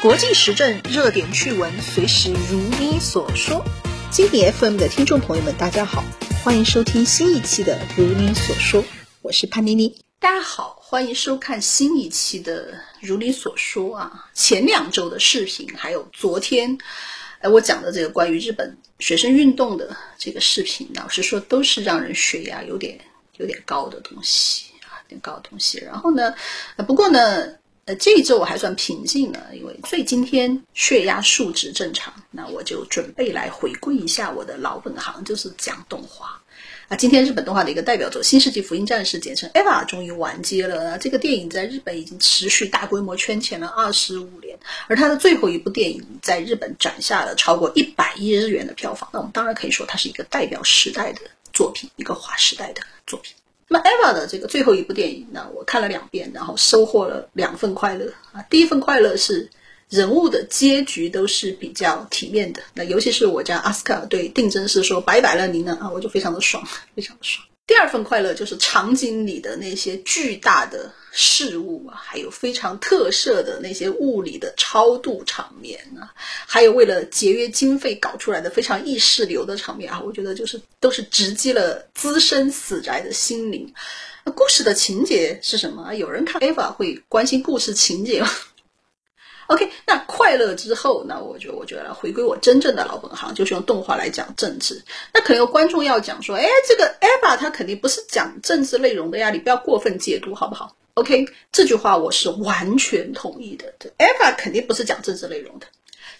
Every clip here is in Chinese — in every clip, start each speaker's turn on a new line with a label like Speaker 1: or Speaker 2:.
Speaker 1: 国际时政热点趣闻，随时如你所说。经典 FM 的听众朋友们，大家好，欢迎收听新一期的《如你所说》，我是潘妮妮。大家好，欢迎收看新一期的《如你所说》啊。前两周的视频，还有昨天，哎，我讲的这个关于日本学生运动的这个视频，老实说都是让人血压有点有点高的东西，点高的东西。然后呢，不过呢。呃，这一周我还算平静了，因为所以今天血压数值正常，那我就准备来回归一下我的老本行，就是讲动画。啊，今天日本动画的一个代表作《新世纪福音战士》简称 EVA 终于完结了。这个电影在日本已经持续大规模圈钱了二十五年，而它的最后一部电影在日本斩下了超过一百亿日元的票房。那我们当然可以说它是一个代表时代的作品，一个划时代的作品。那么 Eva 的这个最后一部电影呢，我看了两遍，然后收获了两份快乐啊。第一份快乐是人物的结局都是比较体面的，那尤其是我家阿斯卡对定真是说拜拜了您呢啊，我就非常的爽，非常的爽。第二份快乐就是场景里的那些巨大的事物啊，还有非常特色的那些物理的超度场面啊，还有为了节约经费搞出来的非常意识流的场面啊，我觉得就是都是直击了资深死宅的心灵。故事的情节是什么？有人看 Eva 会关心故事情节吗？OK，那快乐之后，那我就我觉得回归我真正的老本行，就是用动画来讲政治。那可能有观众要讲说，哎，这个 EVA 它肯定不是讲政治内容的呀，你不要过分解读，好不好？OK，这句话我是完全同意的。EVA 肯定不是讲政治内容的，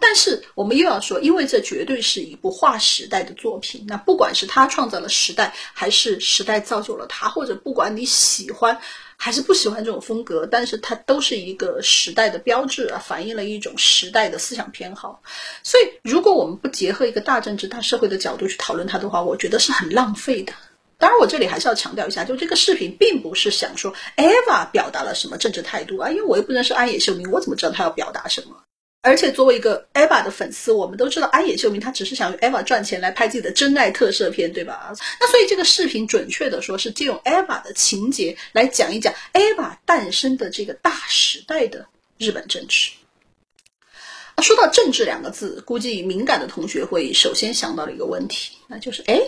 Speaker 1: 但是我们又要说，因为这绝对是一部划时代的作品。那不管是他创造了时代，还是时代造就了他，或者不管你喜欢。还是不喜欢这种风格，但是它都是一个时代的标志啊，反映了一种时代的思想偏好。所以，如果我们不结合一个大政治、大社会的角度去讨论它的话，我觉得是很浪费的。当然，我这里还是要强调一下，就这个视频并不是想说 Eva 表达了什么政治态度啊，因为我又不认识安野秀明，我怎么知道他要表达什么？而且作为一个 Eva 的粉丝，我们都知道安野秀明他只是想用 Eva 赚钱来拍自己的真爱特摄片，对吧？那所以这个视频准确的说是借用 Eva 的情节来讲一讲 Eva 诞生的这个大时代的日本政治。说到政治两个字，估计敏感的同学会首先想到的一个问题，那就是哎，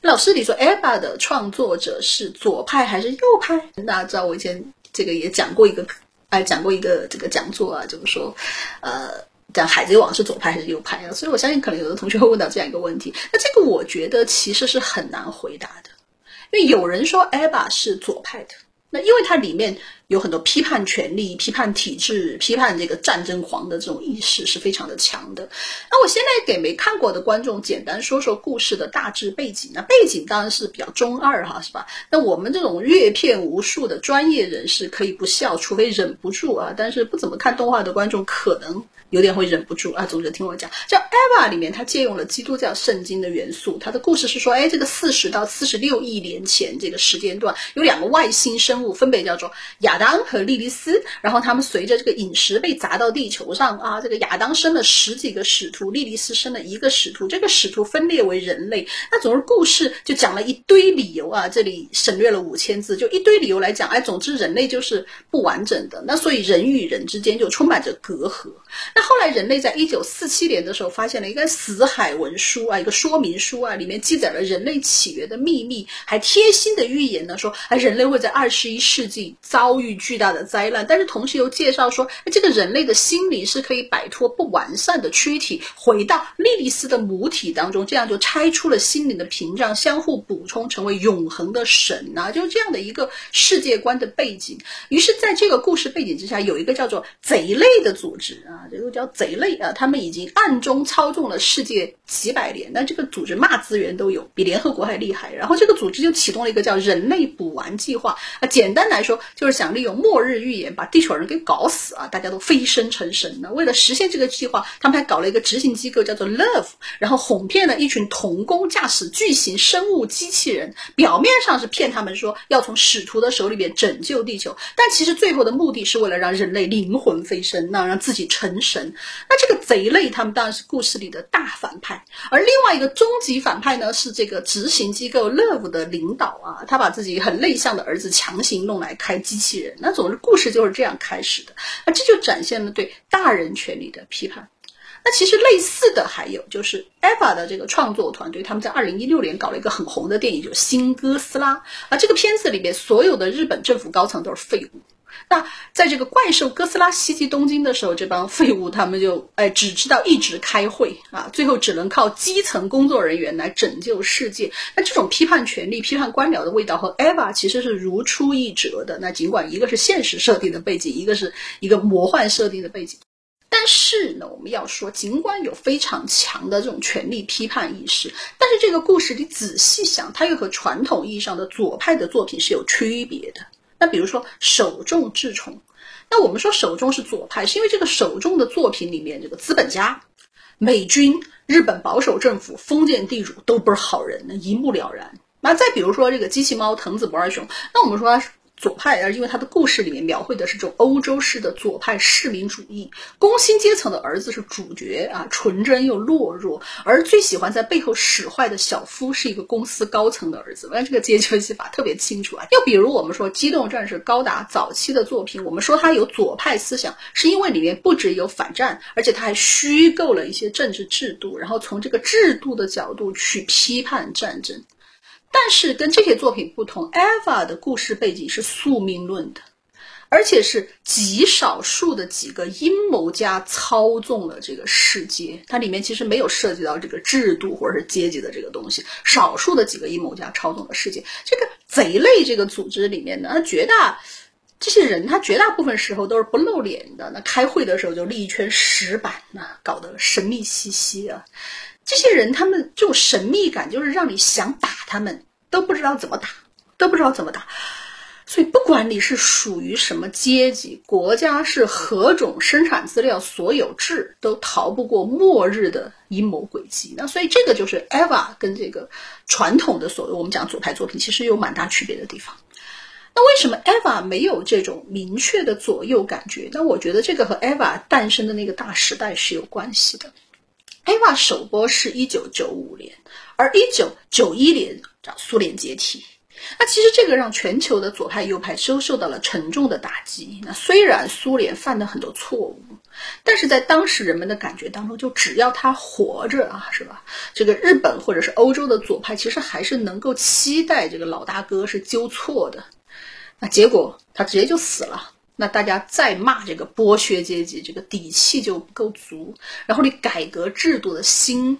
Speaker 1: 老师你说 Eva 的创作者是左派还是右派？大家知道我以前这个也讲过一个。哎，讲过一个这个讲座啊，就是说，呃，讲《海贼王》是左派还是右派啊？所以我相信，可能有的同学会问到这样一个问题。那这个我觉得其实是很难回答的，因为有人说艾巴是左派的。那因为它里面有很多批判权力、批判体制、批判这个战争狂的这种意识是非常的强的。那我现在给没看过的观众简单说说故事的大致背景。那背景当然是比较中二哈，是吧？那我们这种阅片无数的专业人士可以不笑，除非忍不住啊。但是不怎么看动画的观众可能。有点会忍不住啊！总之听我讲，叫《EVA》里面，它借用了基督教圣经的元素。它的故事是说，哎，这个四十到四十六亿年前这个时间段，有两个外星生物，分别叫做亚当和莉莉丝。然后他们随着这个陨石被砸到地球上啊，这个亚当生了十几个使徒，莉莉丝生了一个使徒。这个使徒分裂为人类。那总之故事就讲了一堆理由啊，这里省略了五千字，就一堆理由来讲。哎，总之人类就是不完整的。那所以人与人之间就充满着隔阂。那后来，人类在一九四七年的时候发现了一个死海文书啊，一个说明书啊，里面记载了人类起源的秘密，还贴心的预言呢，说啊，人类会在二十一世纪遭遇巨大的灾难。但是同时又介绍说，这个人类的心理是可以摆脱不完善的躯体，回到莉莉丝的母体当中，这样就拆出了心灵的屏障，相互补充，成为永恒的神啊，就是这样的一个世界观的背景。于是，在这个故事背景之下，有一个叫做贼类的组织啊，这个。叫贼类啊！他们已经暗中操纵了世界几百年，那这个组织嘛资源都有，比联合国还厉害。然后这个组织就启动了一个叫“人类补完计划”啊，简单来说就是想利用末日预言把地球人给搞死啊，大家都飞升成神。了为了实现这个计划，他们还搞了一个执行机构叫做 Love，然后哄骗了一群童工驾驶巨型生物机器人，表面上是骗他们说要从使徒的手里面拯救地球，但其实最后的目的是为了让人类灵魂飞升，那让自己成神。那这个贼类，他们当然是故事里的大反派，而另外一个终极反派呢，是这个执行机构 Love 的领导啊，他把自己很内向的儿子强行。弄来开机器。那总之故事就是这样开始的。那这就展现了对大人权利的批判。那其实类似的还有就是 EVA 的这个创作团队，他们在二零一六年搞了一个很红的电影，就《新哥斯拉》啊。这个片子里面所有的日本政府高层都是废物。那在这个怪兽哥斯拉袭击东京的时候，这帮废物他们就哎只知道一直开会啊，最后只能靠基层工作人员来拯救世界。那这种批判权力、批判官僚的味道和 EVA 其实是如出一辙的。那尽管一个是现实设定的背景，一个是一个魔幻设定的背景。但是呢，我们要说，尽管有非常强的这种权力批判意识，但是这个故事你仔细想，它又和传统意义上的左派的作品是有区别的。那比如说首重治虫，那我们说首重是左派，是因为这个首重的作品里面，这个资本家、美军、日本保守政府、封建地主都不是好人，那一目了然。那再比如说这个机器猫藤子不二雄，那我们说。左派，而因为他的故事里面描绘的是这种欧洲式的左派市民主义，工薪阶层的儿子是主角啊，纯真又懦弱，而最喜欢在背后使坏的小夫是一个公司高层的儿子。我看这个阶级分析法特别清楚啊。又比如我们说《机动战士高达》早期的作品，我们说它有左派思想，是因为里面不只有反战，而且它还虚构了一些政治制度，然后从这个制度的角度去批判战争。但是跟这些作品不同，Eva 的故事背景是宿命论的，而且是极少数的几个阴谋家操纵了这个世界。它里面其实没有涉及到这个制度或者是阶级的这个东西，少数的几个阴谋家操纵了世界。这个贼类这个组织里面呢，绝大这些人，他绝大部分时候都是不露脸的。那开会的时候就立一圈石板，那搞得神秘兮兮啊。这些人他们这种神秘感，就是让你想打他们都不知道怎么打，都不知道怎么打。所以不管你是属于什么阶级，国家是何种生产资料所有制，都逃不过末日的阴谋诡计。那所以这个就是 Eva 跟这个传统的所谓我们讲左派作品，其实有蛮大区别的地方。那为什么 Eva 没有这种明确的左右感觉？那我觉得这个和 Eva 诞生的那个大时代是有关系的。Eva 首播是一九九五年，而一九九一年苏联解体。那其实这个让全球的左派右派都受到了沉重的打击。那虽然苏联犯了很多错误，但是在当时人们的感觉当中，就只要他活着啊，是吧？这个日本或者是欧洲的左派，其实还是能够期待这个老大哥是纠错的。那结果他直接就死了。那大家再骂这个剥削阶级，这个底气就不够足，然后你改革制度的心。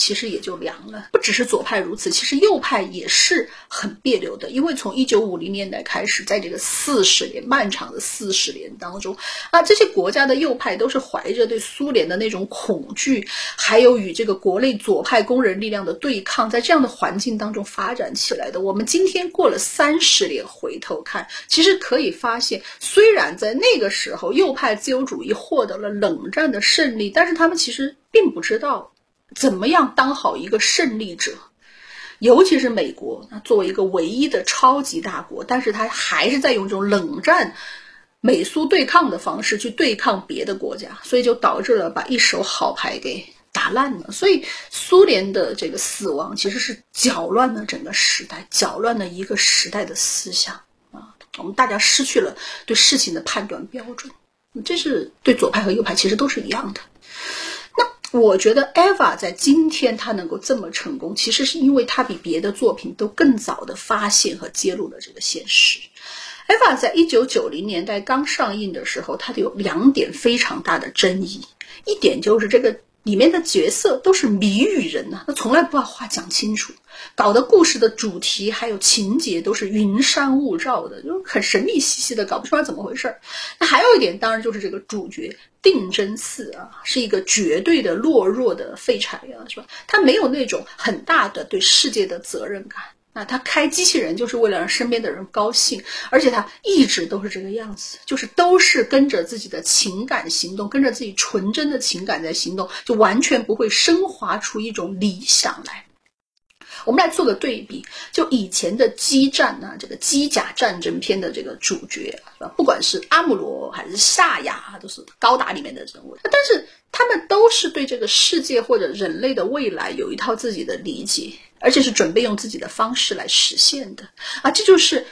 Speaker 1: 其实也就凉了。不只是左派如此，其实右派也是很别扭的。因为从一九五零年代开始，在这个四十年漫长的四十年当中，啊，这些国家的右派都是怀着对苏联的那种恐惧，还有与这个国内左派工人力量的对抗，在这样的环境当中发展起来的。我们今天过了三十年，回头看，其实可以发现，虽然在那个时候右派自由主义获得了冷战的胜利，但是他们其实并不知道。怎么样当好一个胜利者？尤其是美国，那作为一个唯一的超级大国，但是他还是在用这种冷战、美苏对抗的方式去对抗别的国家，所以就导致了把一手好牌给打烂了。所以苏联的这个死亡其实是搅乱了整个时代，搅乱了一个时代的思想啊！我们大家失去了对事情的判断标准，这是对左派和右派其实都是一样的。我觉得 Eva 在今天他能够这么成功，其实是因为他比别的作品都更早的发现和揭露了这个现实。Eva 在一九九零年代刚上映的时候，它有两点非常大的争议，一点就是这个。里面的角色都是谜语人呐，他从来不把话讲清楚，搞得故事的主题还有情节都是云山雾罩的，就很神秘兮兮的，搞不出来怎么回事儿。那还有一点，当然就是这个主角定真寺啊，是一个绝对的懦弱的废柴啊，是吧？他没有那种很大的对世界的责任感。那他开机器人就是为了让身边的人高兴，而且他一直都是这个样子，就是都是跟着自己的情感行动，跟着自己纯真的情感在行动，就完全不会升华出一种理想来。我们来做个对比，就以前的机战啊，这个机甲战争片的这个主角？不管是阿姆罗还是夏亚，都是高达里面的人物，但是他们都是对这个世界或者人类的未来有一套自己的理解。而且是准备用自己的方式来实现的啊！这就是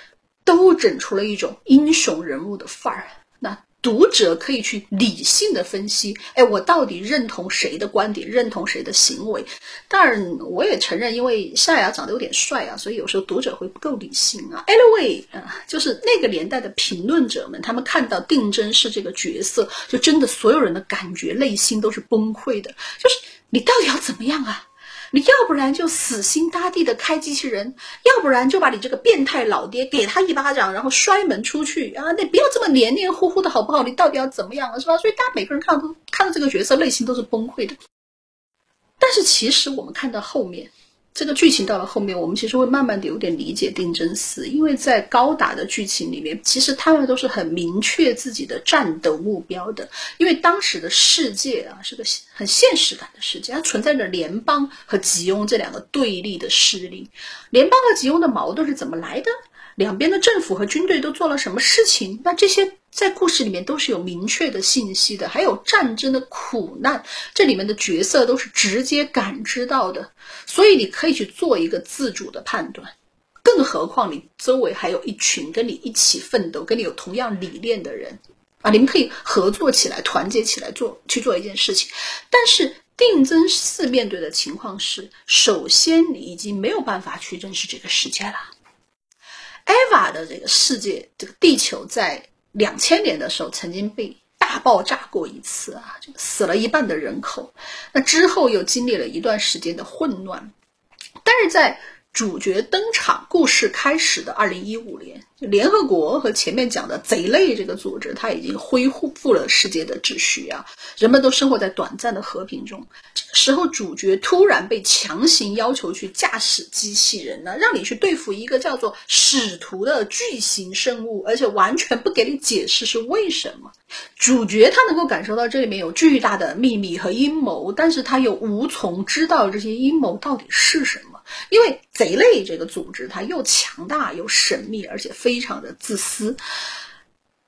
Speaker 1: 都整出了一种英雄人物的范儿。那。读者可以去理性的分析，哎，我到底认同谁的观点，认同谁的行为？当然，我也承认，因为夏雅长得有点帅啊，所以有时候读者会不够理性啊。Anyway，啊，就是那个年代的评论者们，他们看到定真是这个角色，就真的所有人的感觉内心都是崩溃的，就是你到底要怎么样啊？你要不然就死心塌地的开机器人，要不然就把你这个变态老爹给他一巴掌，然后摔门出去啊！你不要这么黏黏糊糊的好不好？你到底要怎么样了，是吧？所以大家每个人看到都看到这个角色，内心都是崩溃的。但是其实我们看到后面。这个剧情到了后面，我们其实会慢慢的有点理解定真寺，因为在高达的剧情里面，其实他们都是很明确自己的战斗目标的。因为当时的世界啊是个很现实感的世界，它存在着联邦和吉翁这两个对立的势力。联邦和吉翁的矛盾是怎么来的？两边的政府和军队都做了什么事情？那这些在故事里面都是有明确的信息的，还有战争的苦难，这里面的角色都是直接感知到的，所以你可以去做一个自主的判断。更何况你周围还有一群跟你一起奋斗、跟你有同样理念的人啊，你们可以合作起来、团结起来做去做一件事情。但是定增寺面对的情况是，首先你已经没有办法去认识这个世界了。EVA 的这个世界，这个地球在两千年的时候曾经被大爆炸过一次啊，就死了一半的人口。那之后又经历了一段时间的混乱，但是在主角登场、故事开始的二零一五年，联合国和前面讲的贼类这个组织，它已经恢复了世界的秩序啊，人们都生活在短暂的和平中。这个时候，主角突然被强行要求去驾驶机器人呢，让你去对付一个叫做使徒的巨型生物，而且完全不给你解释是为什么。主角他能够感受到这里面有巨大的秘密和阴谋，但是他又无从知道这些阴谋到底是什么。因为贼类这个组织，它又强大又神秘，而且非常的自私，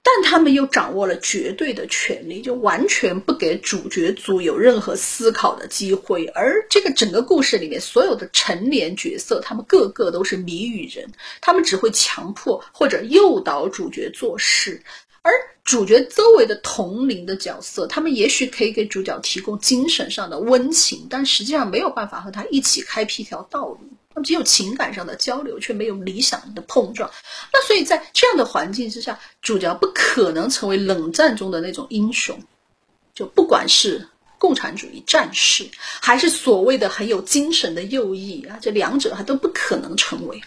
Speaker 1: 但他们又掌握了绝对的权利，就完全不给主角组有任何思考的机会。而这个整个故事里面，所有的成年角色，他们个个都是谜语人，他们只会强迫或者诱导主角做事。而主角周围的同龄的角色，他们也许可以给主角提供精神上的温情，但实际上没有办法和他一起开辟一条道路。他们只有情感上的交流，却没有理想的碰撞。那所以在这样的环境之下，主角不可能成为冷战中的那种英雄。就不管是共产主义战士，还是所谓的很有精神的右翼啊，这两者还都不可能成为。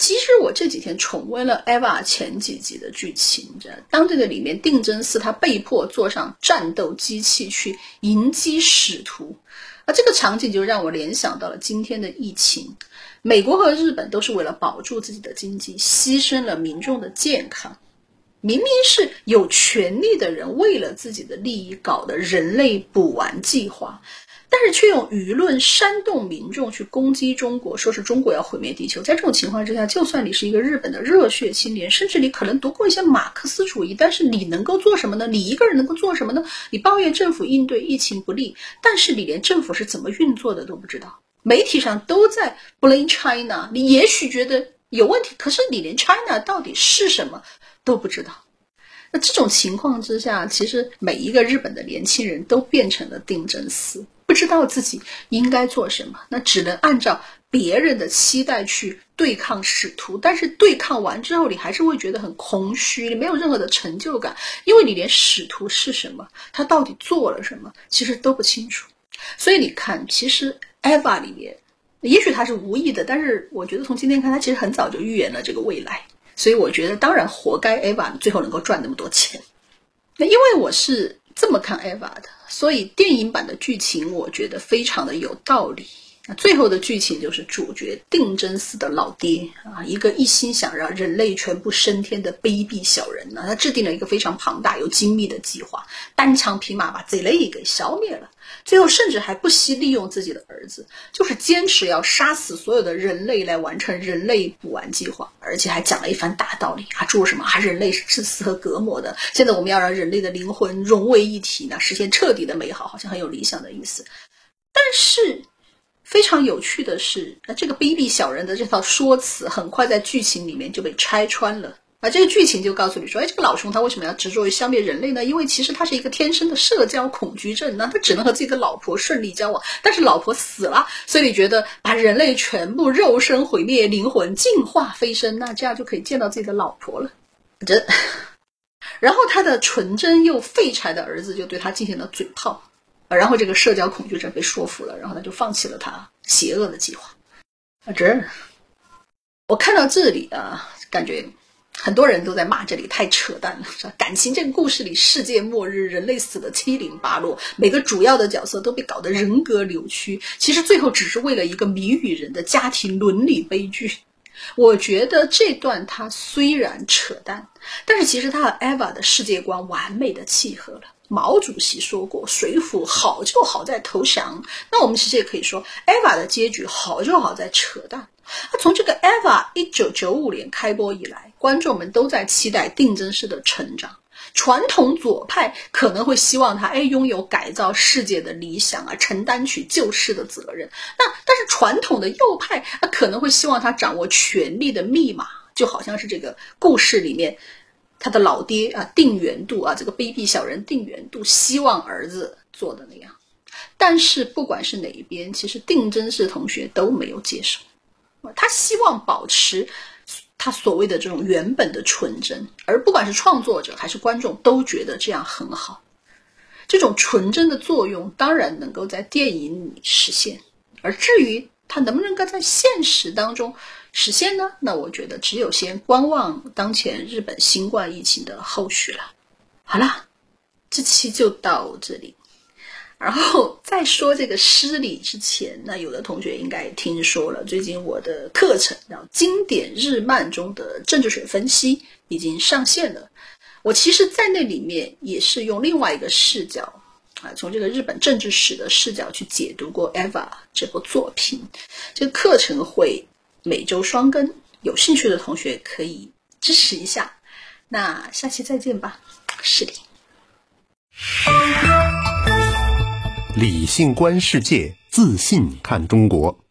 Speaker 1: 其实我这几天重温了《EVA》前几集的剧情，这当这个里面定真寺他被迫坐上战斗机器去迎击使徒，而这个场景就让我联想到了今天的疫情。美国和日本都是为了保住自己的经济，牺牲了民众的健康。明明是有权利的人为了自己的利益搞的人类补完计划。但是却用舆论煽动民众去攻击中国，说是中国要毁灭地球。在这种情况之下，就算你是一个日本的热血青年，甚至你可能读过一些马克思主义，但是你能够做什么呢？你一个人能够做什么呢？你抱怨政府应对疫情不利，但是你连政府是怎么运作的都不知道。媒体上都在 blame China，你也许觉得有问题，可是你连 China 到底是什么都不知道。那这种情况之下，其实每一个日本的年轻人都变成了定真寺，不知道自己应该做什么，那只能按照别人的期待去对抗使徒。但是对抗完之后，你还是会觉得很空虚，你没有任何的成就感，因为你连使徒是什么，他到底做了什么，其实都不清楚。所以你看，其实 EVA 里面，也许他是无意的，但是我觉得从今天看，他其实很早就预言了这个未来。所以我觉得，当然活该 Eva 最后能够赚那么多钱。那因为我是这么看 Eva 的，所以电影版的剧情我觉得非常的有道理。那最后的剧情就是主角定真寺的老爹啊，一个一心想让人类全部升天的卑鄙小人呢，他制定了一个非常庞大又精密的计划，单枪匹马把贼类给消灭了。最后甚至还不惜利用自己的儿子，就是坚持要杀死所有的人类来完成人类补完计划，而且还讲了一番大道理啊，诸如什么啊，人类是自私和隔膜的，现在我们要让人类的灵魂融为一体呢，实现彻底的美好，好像很有理想的意思。但是非常有趣的是，那这个卑鄙小人的这套说辞，很快在剧情里面就被拆穿了。啊，这个剧情就告诉你说，哎，这个老熊他为什么要执着于消灭人类呢？因为其实他是一个天生的社交恐惧症，那他只能和自己的老婆顺利交往，但是老婆死了，所以你觉得把人类全部肉身毁灭，灵魂净化飞升，那这样就可以见到自己的老婆了。这，然后他的纯真又废柴的儿子就对他进行了嘴炮，然后这个社交恐惧症被说服了，然后他就放弃了他邪恶的计划。啊，这，我看到这里啊，感觉。很多人都在骂这里太扯淡了，是吧？感情这个故事里，世界末日，人类死的七零八落，每个主要的角色都被搞得人格扭曲，其实最后只是为了一个谜语人的家庭伦理悲剧。我觉得这段它虽然扯淡，但是其实它和 Eva 的世界观完美的契合了。毛主席说过：“水浒好就好在投降。”那我们其实也可以说，Eva 的结局好就好在扯淡。那从这个 Eva 一九九五年开播以来，观众们都在期待定真式的成长。传统左派可能会希望他哎拥有改造世界的理想啊，承担起救世的责任。那但是传统的右派啊可能会希望他掌握权力的密码，就好像是这个故事里面他的老爹啊定元度啊这个卑鄙小人定元度希望儿子做的那样。但是不管是哪一边，其实定真式同学都没有接受。他希望保持他所谓的这种原本的纯真，而不管是创作者还是观众都觉得这样很好。这种纯真的作用当然能够在电影里实现，而至于它能不能够在现实当中实现呢？那我觉得只有先观望当前日本新冠疫情的后续了。好了，这期就到这里。然后在说这个失礼之前，那有的同学应该听说了，最近我的课程《叫经典日漫中的政治学分析》已经上线了。我其实，在那里面也是用另外一个视角啊，从这个日本政治史的视角去解读过《Eva》这部作品。这个课程会每周双更，有兴趣的同学可以支持一下。那下期再见吧，是的。
Speaker 2: 理性观世界，自信看中国。